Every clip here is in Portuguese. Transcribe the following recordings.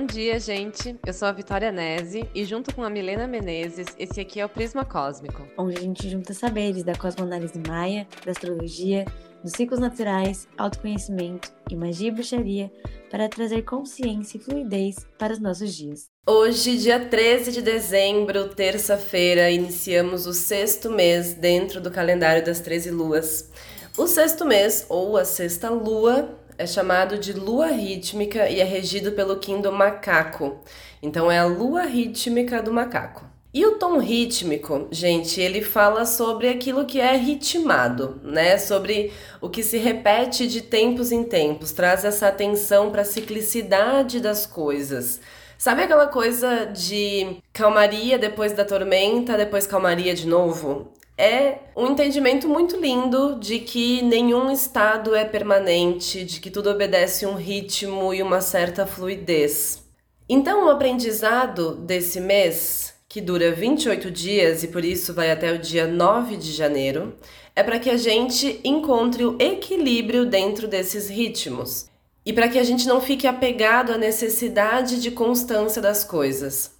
Bom dia, gente. Eu sou a Vitória Nese e junto com a Milena Menezes, esse aqui é o Prisma Cósmico. Onde a gente junta saberes da cosmoanálise maia, da astrologia, dos ciclos naturais, autoconhecimento e magia e bruxaria para trazer consciência e fluidez para os nossos dias. Hoje, dia 13 de dezembro, terça-feira, iniciamos o sexto mês dentro do calendário das 13 luas. O sexto mês, ou a sexta lua, é chamado de lua rítmica e é regido pelo Kim do macaco. Então é a lua rítmica do macaco. E o tom rítmico, gente, ele fala sobre aquilo que é ritmado, né? Sobre o que se repete de tempos em tempos, traz essa atenção para a ciclicidade das coisas. Sabe aquela coisa de calmaria depois da tormenta, depois calmaria de novo? É um entendimento muito lindo de que nenhum estado é permanente, de que tudo obedece um ritmo e uma certa fluidez. Então, o aprendizado desse mês, que dura 28 dias e por isso vai até o dia 9 de janeiro, é para que a gente encontre o equilíbrio dentro desses ritmos e para que a gente não fique apegado à necessidade de constância das coisas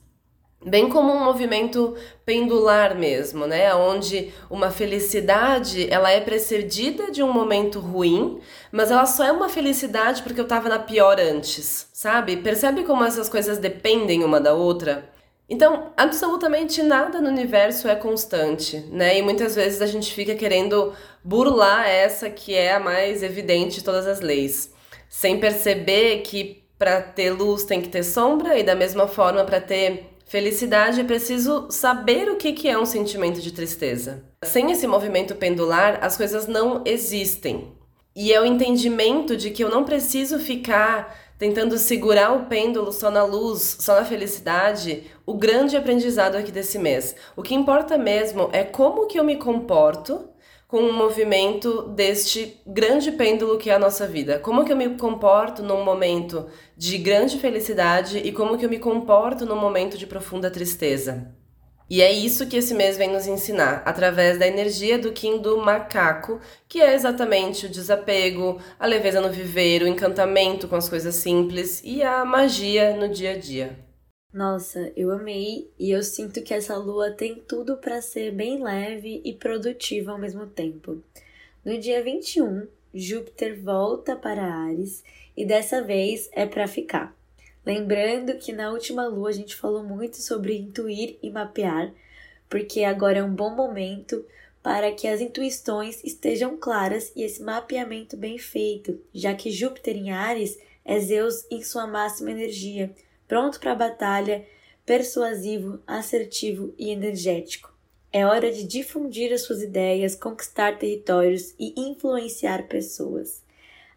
bem como um movimento pendular mesmo, né? Onde uma felicidade ela é precedida de um momento ruim, mas ela só é uma felicidade porque eu estava na pior antes, sabe? Percebe como essas coisas dependem uma da outra? Então, absolutamente nada no universo é constante, né? E muitas vezes a gente fica querendo burlar essa que é a mais evidente de todas as leis, sem perceber que para ter luz tem que ter sombra e da mesma forma para ter Felicidade é preciso saber o que é um sentimento de tristeza. Sem esse movimento pendular, as coisas não existem. E é o entendimento de que eu não preciso ficar tentando segurar o pêndulo só na luz, só na felicidade, o grande aprendizado aqui desse mês. O que importa mesmo é como que eu me comporto com o movimento deste grande pêndulo que é a nossa vida. Como que eu me comporto num momento de grande felicidade e como que eu me comporto num momento de profunda tristeza. E é isso que esse mês vem nos ensinar, através da energia do Kim do macaco, que é exatamente o desapego, a leveza no viver, o encantamento com as coisas simples e a magia no dia a dia. Nossa, eu amei e eu sinto que essa lua tem tudo para ser bem leve e produtiva ao mesmo tempo. No dia 21, Júpiter volta para Ares e dessa vez é para ficar. Lembrando que na última lua a gente falou muito sobre intuir e mapear, porque agora é um bom momento para que as intuições estejam claras e esse mapeamento bem feito, já que Júpiter em Ares é Zeus em sua máxima energia pronto para a batalha, persuasivo, assertivo e energético. É hora de difundir as suas ideias, conquistar territórios e influenciar pessoas.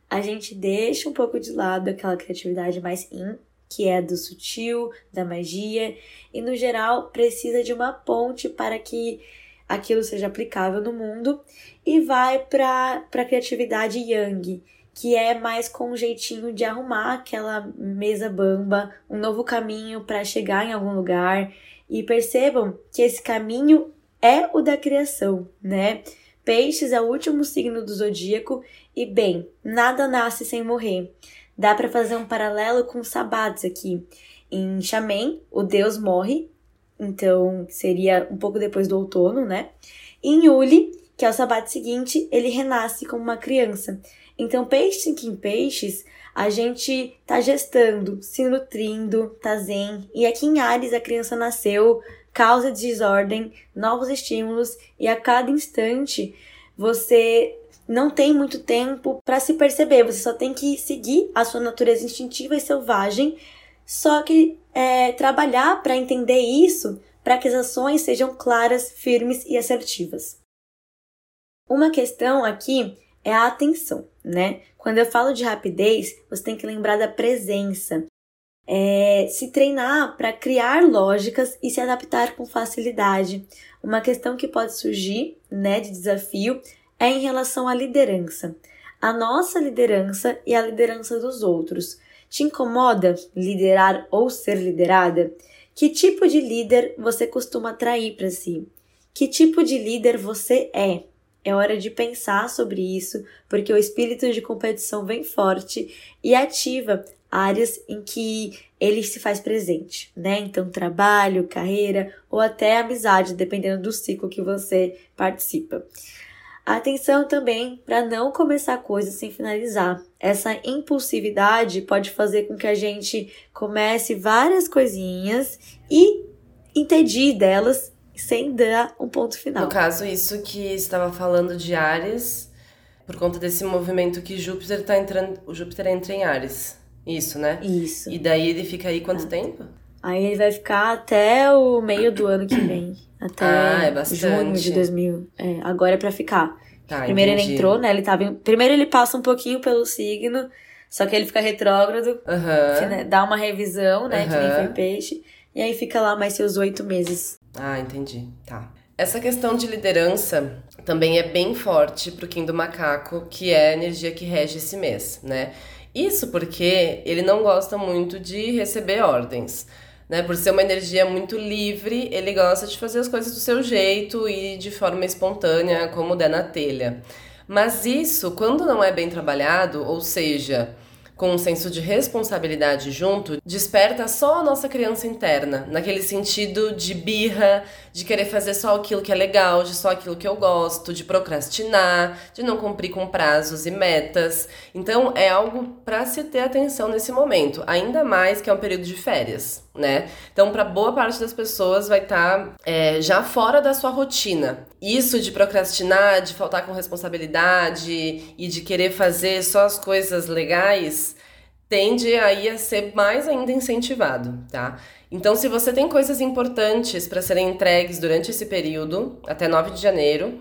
A gente deixa um pouco de lado aquela criatividade mais in, que é do sutil, da magia, e no geral precisa de uma ponte para que aquilo seja aplicável no mundo e vai para a criatividade yang, que é mais com um jeitinho de arrumar aquela mesa bamba, um novo caminho para chegar em algum lugar. E percebam que esse caminho é o da criação, né? Peixes é o último signo do zodíaco e bem, nada nasce sem morrer. Dá para fazer um paralelo com Sabados aqui. Em Xamém, o deus morre, então seria um pouco depois do outono, né? E em Yuli, que é o Sabat seguinte, ele renasce como uma criança. Então, peixe em peixes, a gente tá gestando, se nutrindo, tá zen. E aqui em Ares a criança nasceu, causa desordem, novos estímulos e a cada instante você não tem muito tempo para se perceber, você só tem que seguir a sua natureza instintiva e selvagem, só que é, trabalhar para entender isso, para que as ações sejam claras, firmes e assertivas. Uma questão aqui é a atenção, né? Quando eu falo de rapidez, você tem que lembrar da presença. É, se treinar para criar lógicas e se adaptar com facilidade. Uma questão que pode surgir, né, de desafio, é em relação à liderança. A nossa liderança e a liderança dos outros. Te incomoda liderar ou ser liderada? Que tipo de líder você costuma atrair para si? Que tipo de líder você é? É hora de pensar sobre isso, porque o espírito de competição vem forte e ativa áreas em que ele se faz presente, né? Então, trabalho, carreira ou até amizade, dependendo do ciclo que você participa. Atenção também para não começar coisas sem finalizar. Essa impulsividade pode fazer com que a gente comece várias coisinhas e entedie delas sem dar um ponto final. No caso, isso que estava falando de Ares, por conta desse movimento que Júpiter está entrando, o Júpiter entra em Ares. Isso, né? Isso. E daí ele fica aí quanto ah. tempo? Aí ele vai ficar até o meio do ano que vem. Até ah, é junho de 2000. É, agora é pra ficar. Tá, Primeiro entendi. ele entrou, né? Ele tava. Em... Primeiro ele passa um pouquinho pelo signo, só que ele fica retrógrado. Uhum. Dá uma revisão, né? Uhum. Que nem foi peixe. E aí fica lá mais seus oito meses. Ah, entendi. Tá. Essa questão de liderança também é bem forte pro Kim do Macaco, que é a energia que rege esse mês, né? Isso porque ele não gosta muito de receber ordens. Né? Por ser uma energia muito livre, ele gosta de fazer as coisas do seu jeito e de forma espontânea, como der na telha. Mas isso, quando não é bem trabalhado, ou seja, com um senso de responsabilidade junto, desperta só a nossa criança interna, naquele sentido de birra, de querer fazer só aquilo que é legal, de só aquilo que eu gosto, de procrastinar, de não cumprir com prazos e metas. Então é algo para se ter atenção nesse momento, ainda mais que é um período de férias, né? Então, para boa parte das pessoas vai estar tá, é, já fora da sua rotina. Isso de procrastinar, de faltar com responsabilidade e de querer fazer só as coisas legais tende aí a ser mais ainda incentivado, tá? Então, se você tem coisas importantes para serem entregues durante esse período, até 9 de janeiro,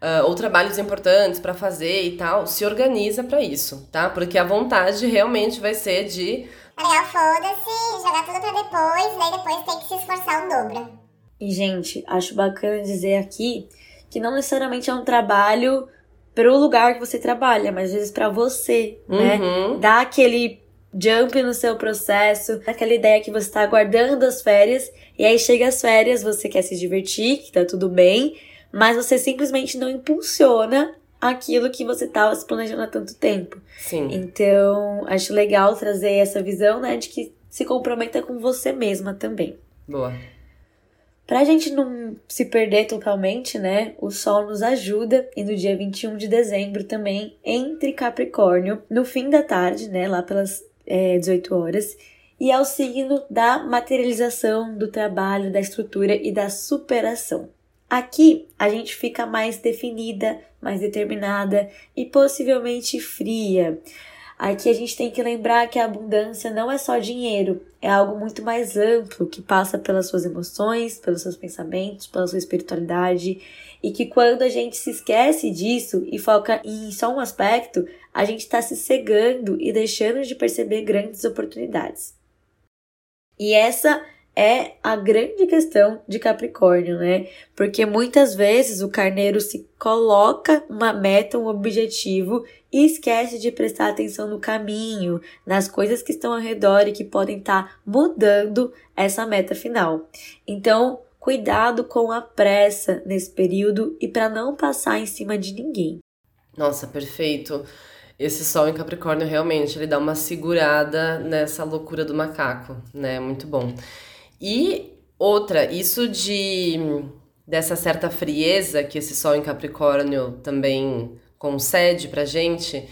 uh, ou trabalhos importantes para fazer e tal, se organiza para isso, tá? Porque a vontade realmente vai ser de. Legal, foda-se, jogar tudo pra depois, daí depois tem que se esforçar o dobro. E, gente, acho bacana dizer aqui que não necessariamente é um trabalho pro lugar que você trabalha, mas às vezes para você, né? Uhum. Dá aquele jump no seu processo, aquela ideia que você está aguardando as férias, e aí chega as férias, você quer se divertir, que tá tudo bem, mas você simplesmente não impulsiona aquilo que você estava se planejando há tanto tempo. Sim. Então, acho legal trazer essa visão, né, de que se comprometa com você mesma também. Boa. Pra gente não se perder totalmente, né? O Sol nos ajuda e no dia 21 de dezembro também entre Capricórnio, no fim da tarde, né? Lá pelas é, 18 horas, e é o signo da materialização do trabalho, da estrutura e da superação. Aqui a gente fica mais definida, mais determinada e possivelmente fria. Aqui a gente tem que lembrar que a abundância não é só dinheiro, é algo muito mais amplo que passa pelas suas emoções, pelos seus pensamentos, pela sua espiritualidade e que quando a gente se esquece disso e foca em só um aspecto, a gente está se cegando e deixando de perceber grandes oportunidades. E essa é a grande questão de Capricórnio, né? Porque muitas vezes o carneiro se coloca uma meta, um objetivo e esquece de prestar atenção no caminho, nas coisas que estão ao redor e que podem estar tá mudando essa meta final. Então, cuidado com a pressa nesse período e para não passar em cima de ninguém. Nossa, perfeito. Esse sol em Capricórnio realmente ele dá uma segurada nessa loucura do macaco, né? Muito bom. E outra, isso de dessa certa frieza que esse sol em Capricórnio também concede pra gente,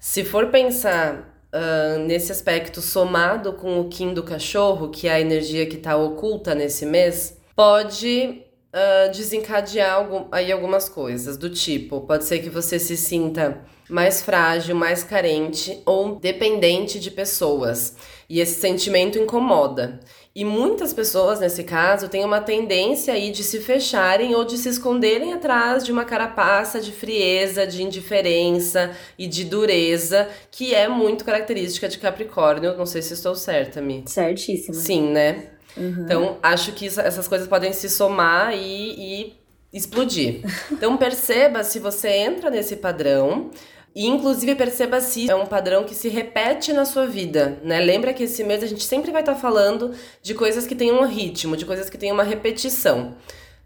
se for pensar uh, nesse aspecto somado com o Kim do cachorro, que é a energia que está oculta nesse mês, pode uh, desencadear algum, aí algumas coisas, do tipo, pode ser que você se sinta mais frágil, mais carente ou dependente de pessoas. E esse sentimento incomoda. E muitas pessoas, nesse caso, têm uma tendência aí de se fecharem ou de se esconderem atrás de uma carapaça de frieza, de indiferença e de dureza, que é muito característica de Capricórnio. Não sei se estou certa, Mi. Certíssima. Sim, né? Uhum. Então, acho que isso, essas coisas podem se somar e, e explodir. Então, perceba se você entra nesse padrão. E inclusive perceba se é um padrão que se repete na sua vida, né? Lembra que esse mês a gente sempre vai estar tá falando de coisas que têm um ritmo, de coisas que têm uma repetição.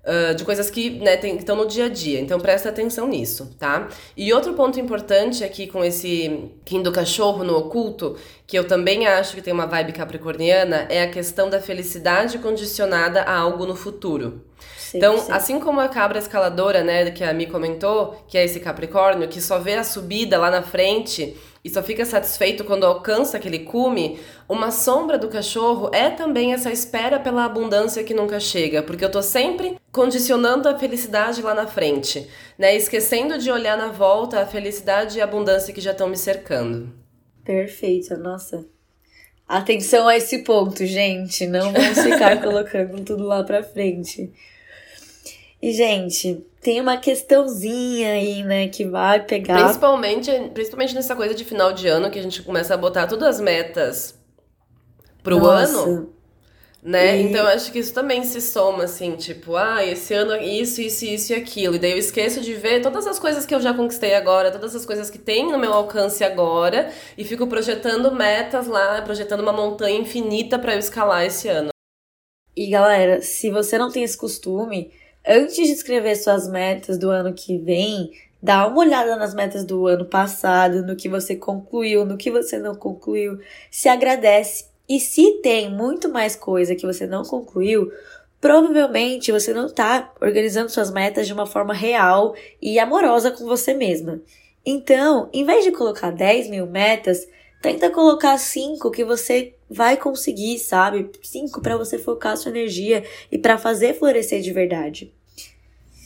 Uh, de coisas que né, estão no dia a dia. Então presta atenção nisso, tá? E outro ponto importante aqui com esse Kim do cachorro no oculto, que eu também acho que tem uma vibe capricorniana, é a questão da felicidade condicionada a algo no futuro. Sim, então, sim. assim como a cabra escaladora, né, que a Mi comentou, que é esse Capricórnio, que só vê a subida lá na frente e só fica satisfeito quando alcança aquele cume, uma sombra do cachorro é também essa espera pela abundância que nunca chega, porque eu tô sempre condicionando a felicidade lá na frente, né? Esquecendo de olhar na volta a felicidade e a abundância que já estão me cercando. Perfeito, nossa. Atenção a esse ponto, gente. Não vamos ficar colocando tudo lá pra frente. E, gente, tem uma questãozinha aí, né, que vai pegar. Principalmente, principalmente nessa coisa de final de ano, que a gente começa a botar todas as metas pro Nossa. ano. Né? E... Então eu acho que isso também se soma, assim, tipo, ah, esse ano isso, isso, isso e aquilo. E daí eu esqueço de ver todas as coisas que eu já conquistei agora, todas as coisas que tem no meu alcance agora, e fico projetando metas lá, projetando uma montanha infinita para eu escalar esse ano. E galera, se você não tem esse costume, antes de escrever suas metas do ano que vem, dá uma olhada nas metas do ano passado, no que você concluiu, no que você não concluiu, se agradece. E se tem muito mais coisa que você não concluiu, provavelmente você não está organizando suas metas de uma forma real e amorosa com você mesma. Então, em vez de colocar 10 mil metas, tenta colocar 5 que você vai conseguir, sabe? Cinco para você focar a sua energia e para fazer florescer de verdade.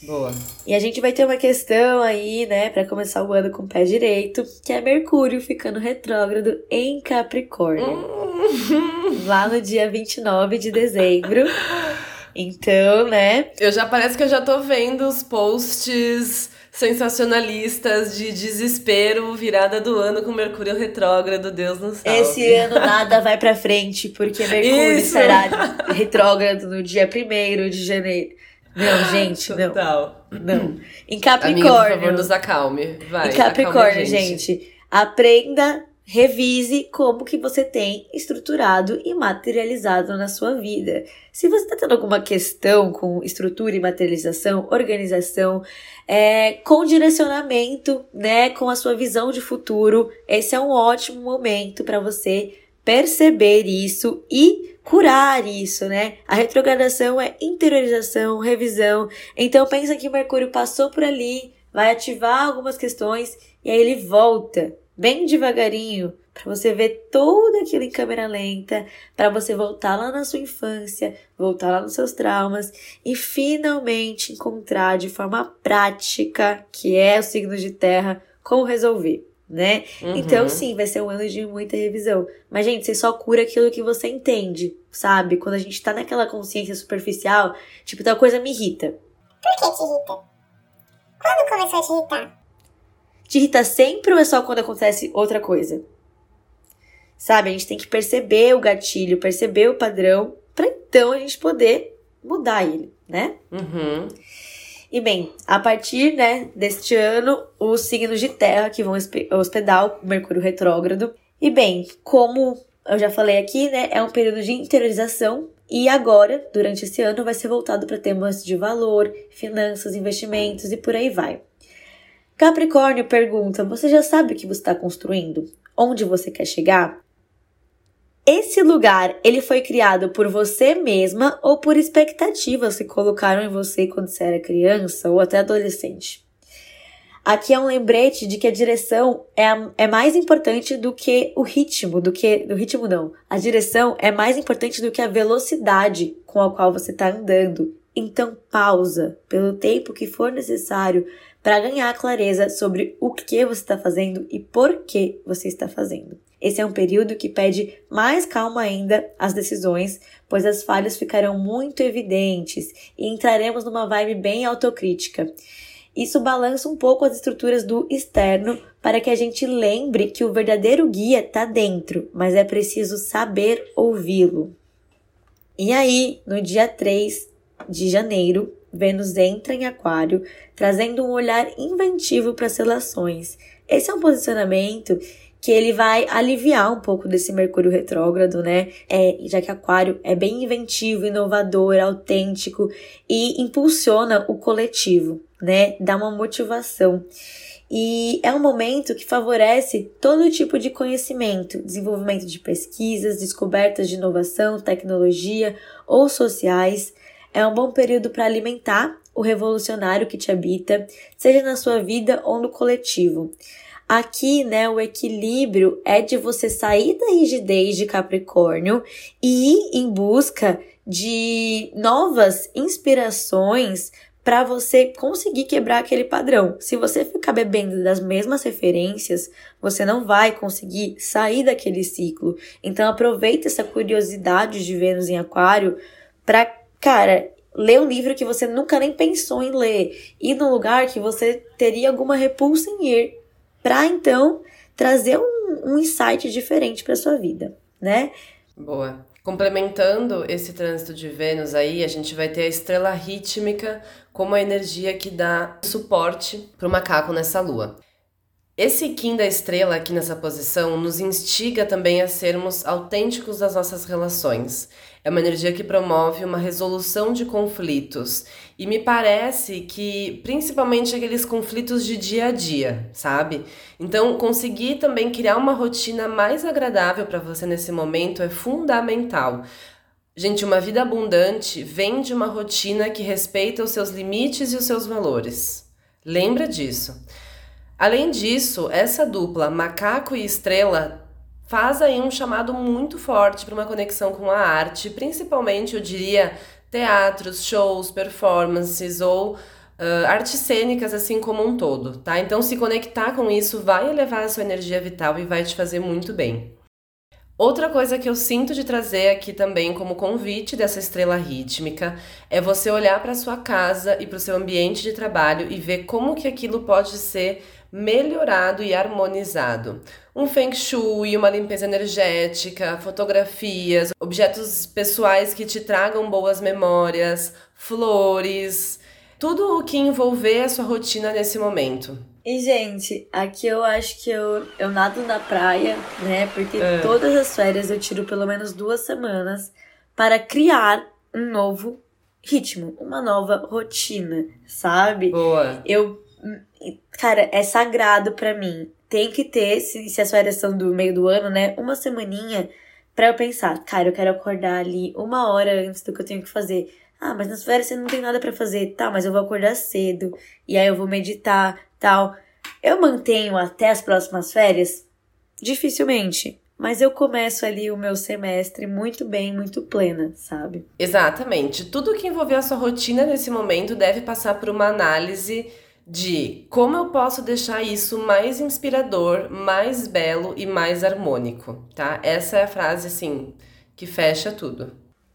Boa. E a gente vai ter uma questão aí, né, para começar o ano com o pé direito, que é Mercúrio ficando retrógrado em Capricórnio. Hum. lá no dia 29 de dezembro. Então, né? Eu já parece que eu já tô vendo os posts sensacionalistas de desespero, virada do ano com Mercúrio retrógrado, Deus nos salve. Esse ano nada vai para frente, porque Mercúrio Isso. será retrógrado no dia 1 de janeiro. Não, gente, não. Total. Não. Em Capricórnio. Amiga, por favor, nos acalme. Vai, em Capricórnio, gente. gente, aprenda Revise como que você tem estruturado e materializado na sua vida. Se você está tendo alguma questão com estrutura e materialização, organização, é, com direcionamento, né, com a sua visão de futuro, esse é um ótimo momento para você perceber isso e curar isso, né? A retrogradação é interiorização, revisão. Então pensa que o Mercúrio passou por ali, vai ativar algumas questões e aí ele volta bem devagarinho, para você ver tudo aquilo em câmera lenta, para você voltar lá na sua infância, voltar lá nos seus traumas e finalmente encontrar de forma prática, que é o signo de terra, como resolver, né? Uhum. Então, sim, vai ser um ano de muita revisão. Mas, gente, você só cura aquilo que você entende, sabe? Quando a gente tá naquela consciência superficial, tipo, tal coisa me irrita. Por que te irrita? Quando começou a te irritar? Te irrita sempre ou é só quando acontece outra coisa? Sabe, a gente tem que perceber o gatilho, perceber o padrão, para então a gente poder mudar ele, né? Uhum. E bem, a partir né, deste ano, os signos de terra que vão hospedar o Mercúrio retrógrado. E bem, como eu já falei aqui, né, é um período de interiorização e agora, durante esse ano, vai ser voltado para temas de valor, finanças, investimentos e por aí vai. Capricórnio pergunta: Você já sabe o que você está construindo? Onde você quer chegar? Esse lugar, ele foi criado por você mesma ou por expectativas que colocaram em você quando você era criança ou até adolescente? Aqui é um lembrete de que a direção é, é mais importante do que o ritmo, do que. Do ritmo não. A direção é mais importante do que a velocidade com a qual você está andando. Então pausa pelo tempo que for necessário para ganhar clareza sobre o que você está fazendo e por que você está fazendo. Esse é um período que pede mais calma ainda às decisões, pois as falhas ficarão muito evidentes e entraremos numa vibe bem autocrítica. Isso balança um pouco as estruturas do externo para que a gente lembre que o verdadeiro guia está dentro, mas é preciso saber ouvi-lo. E aí, no dia 3 de janeiro, Vênus entra em Aquário, trazendo um olhar inventivo para as relações. Esse é um posicionamento que ele vai aliviar um pouco desse Mercúrio retrógrado, né? É, já que Aquário é bem inventivo, inovador, autêntico e impulsiona o coletivo, né? Dá uma motivação. E é um momento que favorece todo tipo de conhecimento, desenvolvimento de pesquisas, descobertas de inovação, tecnologia ou sociais. É um bom período para alimentar o revolucionário que te habita, seja na sua vida ou no coletivo. Aqui, né, o equilíbrio é de você sair da rigidez de Capricórnio e ir em busca de novas inspirações para você conseguir quebrar aquele padrão. Se você ficar bebendo das mesmas referências, você não vai conseguir sair daquele ciclo. Então aproveita essa curiosidade de Vênus em Aquário para, cara, ler um livro que você nunca nem pensou em ler, ir num lugar que você teria alguma repulsa em ir para então trazer um, um insight diferente para sua vida, né? Boa. Complementando esse trânsito de Vênus aí, a gente vai ter a estrela rítmica como a energia que dá suporte para o macaco nessa lua. Esse Kim da estrela aqui nessa posição nos instiga também a sermos autênticos das nossas relações. É uma energia que promove uma resolução de conflitos e me parece que principalmente aqueles conflitos de dia a dia, sabe? Então, conseguir também criar uma rotina mais agradável para você nesse momento é fundamental. Gente, uma vida abundante vem de uma rotina que respeita os seus limites e os seus valores. Lembra disso. Além disso, essa dupla macaco e estrela faz aí um chamado muito forte para uma conexão com a arte, principalmente, eu diria, teatros, shows, performances ou uh, artes cênicas assim como um todo, tá? Então, se conectar com isso vai elevar a sua energia vital e vai te fazer muito bem. Outra coisa que eu sinto de trazer aqui também como convite dessa estrela rítmica é você olhar para sua casa e para o seu ambiente de trabalho e ver como que aquilo pode ser melhorado e harmonizado. Um feng shui, uma limpeza energética, fotografias, objetos pessoais que te tragam boas memórias, flores, tudo o que envolver a sua rotina nesse momento. E, gente, aqui eu acho que eu, eu nado na praia, né? Porque é. todas as férias eu tiro pelo menos duas semanas para criar um novo ritmo, uma nova rotina, sabe? Boa. Eu Cara, é sagrado para mim. Tem que ter, se, se as férias são do meio do ano, né? Uma semaninha para eu pensar, cara, eu quero acordar ali uma hora antes do que eu tenho que fazer. Ah, mas nas férias você não tem nada para fazer. Tá, mas eu vou acordar cedo. E aí eu vou meditar, tal. Eu mantenho até as próximas férias? Dificilmente. Mas eu começo ali o meu semestre muito bem, muito plena, sabe? Exatamente. Tudo que envolver a sua rotina nesse momento deve passar por uma análise de como eu posso deixar isso mais inspirador, mais belo e mais harmônico, tá? Essa é a frase assim que fecha tudo.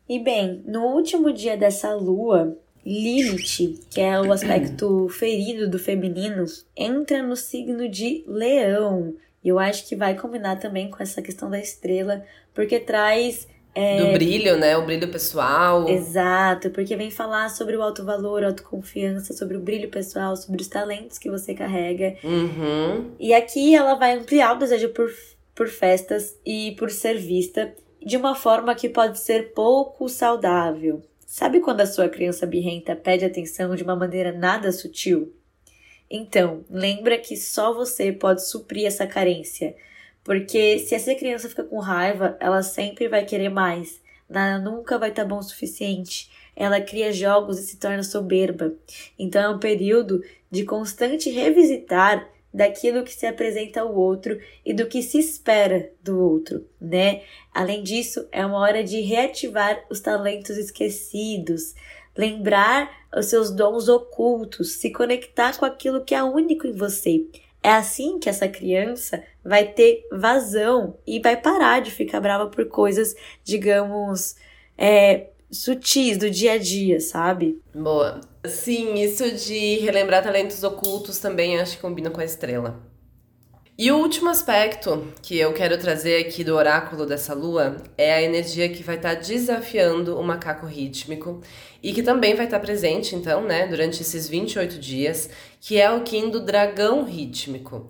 E bem, no último dia dessa lua, Lilith, que é o aspecto ferido do feminino, entra no signo de Leão. E eu acho que vai combinar também com essa questão da estrela, porque traz é... Do brilho, né? O brilho pessoal. Exato, porque vem falar sobre o alto valor, autoconfiança, sobre o brilho pessoal, sobre os talentos que você carrega. Uhum. E aqui ela vai ampliar o desejo por, por festas e por ser vista de uma forma que pode ser pouco saudável. Sabe quando a sua criança birrenta pede atenção de uma maneira nada sutil? Então, lembra que só você pode suprir essa carência porque se essa criança fica com raiva, ela sempre vai querer mais. Ela nunca vai estar tá bom o suficiente. Ela cria jogos e se torna soberba. Então é um período de constante revisitar daquilo que se apresenta ao outro e do que se espera do outro, né? Além disso, é uma hora de reativar os talentos esquecidos, lembrar os seus dons ocultos, se conectar com aquilo que é único em você. É assim que essa criança vai ter vazão e vai parar de ficar brava por coisas, digamos, é, sutis do dia a dia, sabe? Boa. Sim, isso de relembrar talentos ocultos também acho que combina com a estrela. E o último aspecto que eu quero trazer aqui do oráculo dessa lua é a energia que vai estar desafiando o macaco rítmico e que também vai estar presente, então, né, durante esses 28 dias, que é o Kim do dragão rítmico.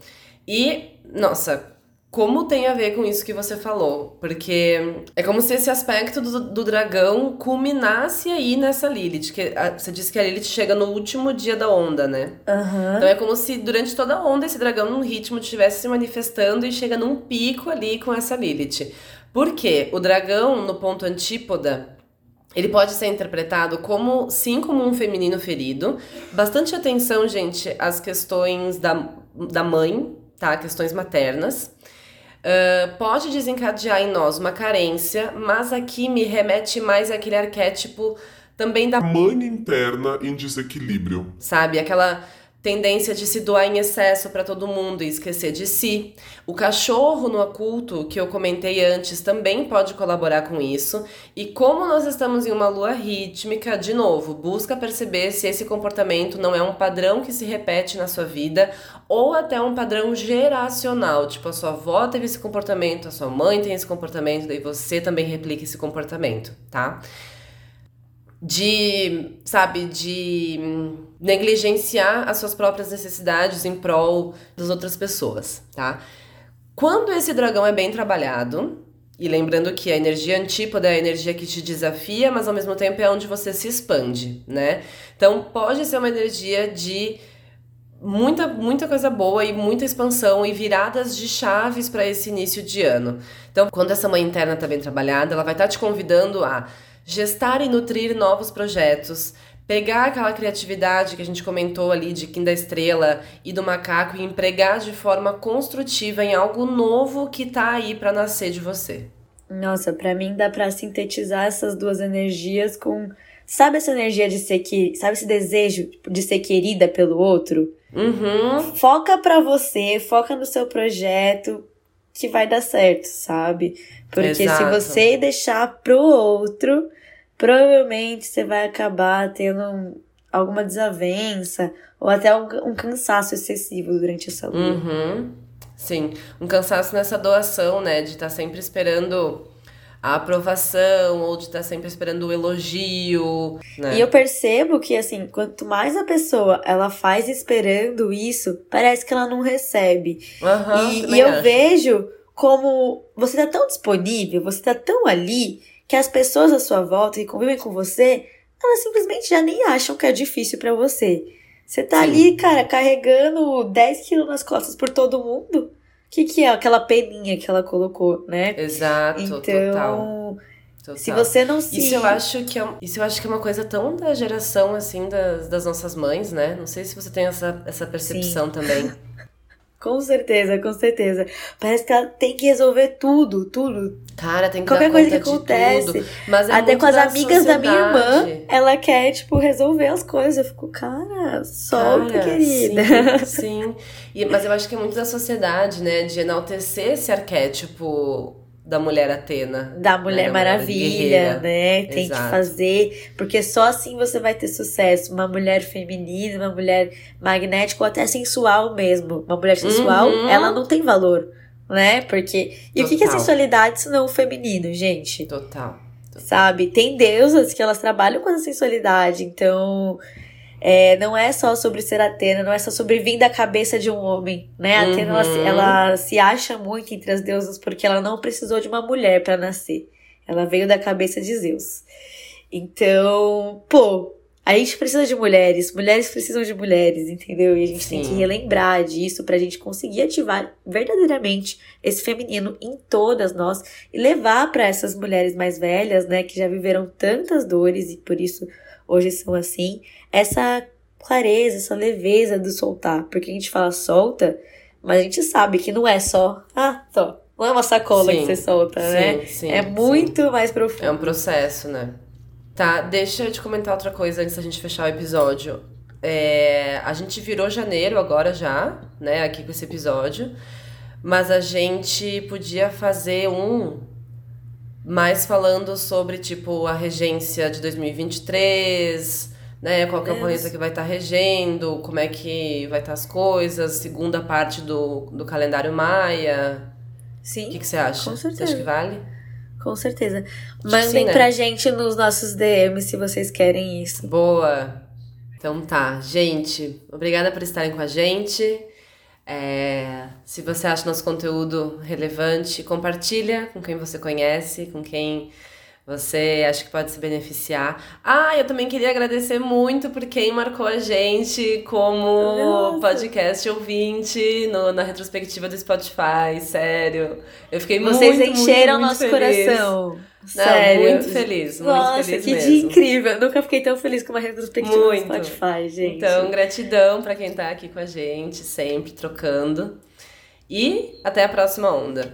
E, nossa, como tem a ver com isso que você falou? Porque é como se esse aspecto do, do dragão culminasse aí nessa Lilith. Que a, você disse que a Lilith chega no último dia da onda, né? Aham. Então é como se durante toda a onda esse dragão num ritmo estivesse se manifestando e chega num pico ali com essa Lilith. Por quê? O dragão, no ponto antípoda, ele pode ser interpretado como, sim, como um feminino ferido. Bastante atenção, gente, às questões da, da mãe, tá? Questões maternas. Uh, pode desencadear em nós uma carência, mas aqui me remete mais àquele arquétipo também da Mãe interna em desequilíbrio. sabe? Aquela tendência de se doar em excesso para todo mundo e esquecer de si. O cachorro no oculto, que eu comentei antes, também pode colaborar com isso. E como nós estamos em uma lua rítmica, de novo, busca perceber se esse comportamento não é um padrão que se repete na sua vida ou até um padrão geracional, tipo a sua avó teve esse comportamento, a sua mãe tem esse comportamento, daí você também replica esse comportamento, tá? de, sabe, de hum, negligenciar as suas próprias necessidades em prol das outras pessoas, tá? Quando esse dragão é bem trabalhado, e lembrando que a energia antípoda é a energia que te desafia, mas ao mesmo tempo é onde você se expande, né? Então pode ser uma energia de muita, muita coisa boa e muita expansão e viradas de chaves para esse início de ano. Então, quando essa mãe interna tá bem trabalhada, ela vai estar te convidando a gestar e nutrir novos projetos, pegar aquela criatividade que a gente comentou ali de da Estrela e do macaco e empregar de forma construtiva em algo novo que tá aí para nascer de você. Nossa, pra mim dá pra sintetizar essas duas energias com. Sabe essa energia de ser que. Sabe esse desejo de ser querida pelo outro? Uhum. Foca pra você, foca no seu projeto, que vai dar certo, sabe? Porque Exato. se você deixar pro outro, provavelmente você vai acabar tendo um- alguma desavença ou até um, um cansaço excessivo durante essa lua. Uhum. Sim, um cansaço nessa doação, né? De estar sempre esperando a aprovação ou de estar sempre esperando o elogio, né? E eu percebo que, assim, quanto mais a pessoa ela faz esperando isso, parece que ela não recebe. Aham, e, e eu acho. vejo como você tá tão disponível, você tá tão ali, que as pessoas à sua volta que convivem com você, elas simplesmente já nem acham que é difícil pra você. Você tá Sim. ali, cara, carregando 10 quilos nas costas por todo mundo. O que, que é aquela peninha que ela colocou, né? Exato, então, total, total. se você não se. Isso eu acho que é, isso eu acho que é uma coisa tão da geração assim das, das nossas mães, né? Não sei se você tem essa, essa percepção também. Com certeza, com certeza. Parece que ela tem que resolver tudo, tudo. Cara, tem que Qualquer coisa que acontece. é Até com as amigas da minha irmã, ela quer, tipo, resolver as coisas. Eu fico, cara, solta, Cara, querida. Sim, sim. E, mas eu acho que é muito da sociedade, né? De enaltecer esse arquétipo da mulher Atena. Da Mulher da mulher Maravilha, guerreira. né? Tem Exato. que fazer, porque só assim você vai ter sucesso. Uma mulher feminina, uma mulher magnética ou até sensual mesmo. Uma mulher sensual, Uhum. ela não tem valor, né? Porque. E o que é Total. sensualidade se não o feminino, gente? Total. sabe? Tem deusas que elas trabalham com a sensualidade, então é, não é só sobre ser Atena, não é só sobre vir da cabeça de um homem, né? A Atena, ela, se- Uhum. ela se acha muito entre as deusas porque ela não precisou de uma mulher para nascer. Ela veio da cabeça de Zeus. Então, pô, a gente precisa de mulheres, mulheres precisam de mulheres, entendeu? E a gente tem que Sim. relembrar disso pra gente conseguir ativar verdadeiramente esse feminino em todas nós e levar pra essas mulheres mais velhas, né, que já viveram tantas dores e por isso hoje são assim, essa clareza, essa leveza do soltar, porque a gente fala solta, mas a gente sabe que não é só, ah, só, não é uma sacola Sim. que você solta, né? Sim, sim, é muito mais profundo. É um processo, né? Tá, deixa eu te comentar outra coisa antes da gente fechar o episódio. É, a gente virou janeiro agora já, né, aqui com esse episódio. Mas a gente podia fazer um mais falando sobre, tipo, a regência de 2023, né? Qual que é o planeta que vai estar regendo, como é que vai estar as coisas, segunda parte do, do calendário maia. Sim. O que, que você acha? Com Você acha certeza. que vale? Com certeza. que Mandem sim, né? pra gente nos nossos DMs se vocês querem isso. Boa! Então tá, gente, obrigada por estarem com a gente. É, se você acha nosso conteúdo relevante, compartilha com quem você conhece, com quem você acha que pode se beneficiar. Ah, eu também queria agradecer muito por quem marcou a gente como Nossa. podcast ouvinte no- na retrospectiva do Spotify, sério. Eu fiquei Vocês muito, encheram muito, muito nosso feliz. coração. Não, Sério. muito feliz, muito Nossa, feliz que mesmo. dia incrível. Nunca fiquei tão feliz com uma retrospectiva Muito. no Spotify, gente. Então, gratidão pra quem tá aqui com a gente, sempre trocando. E até a próxima onda.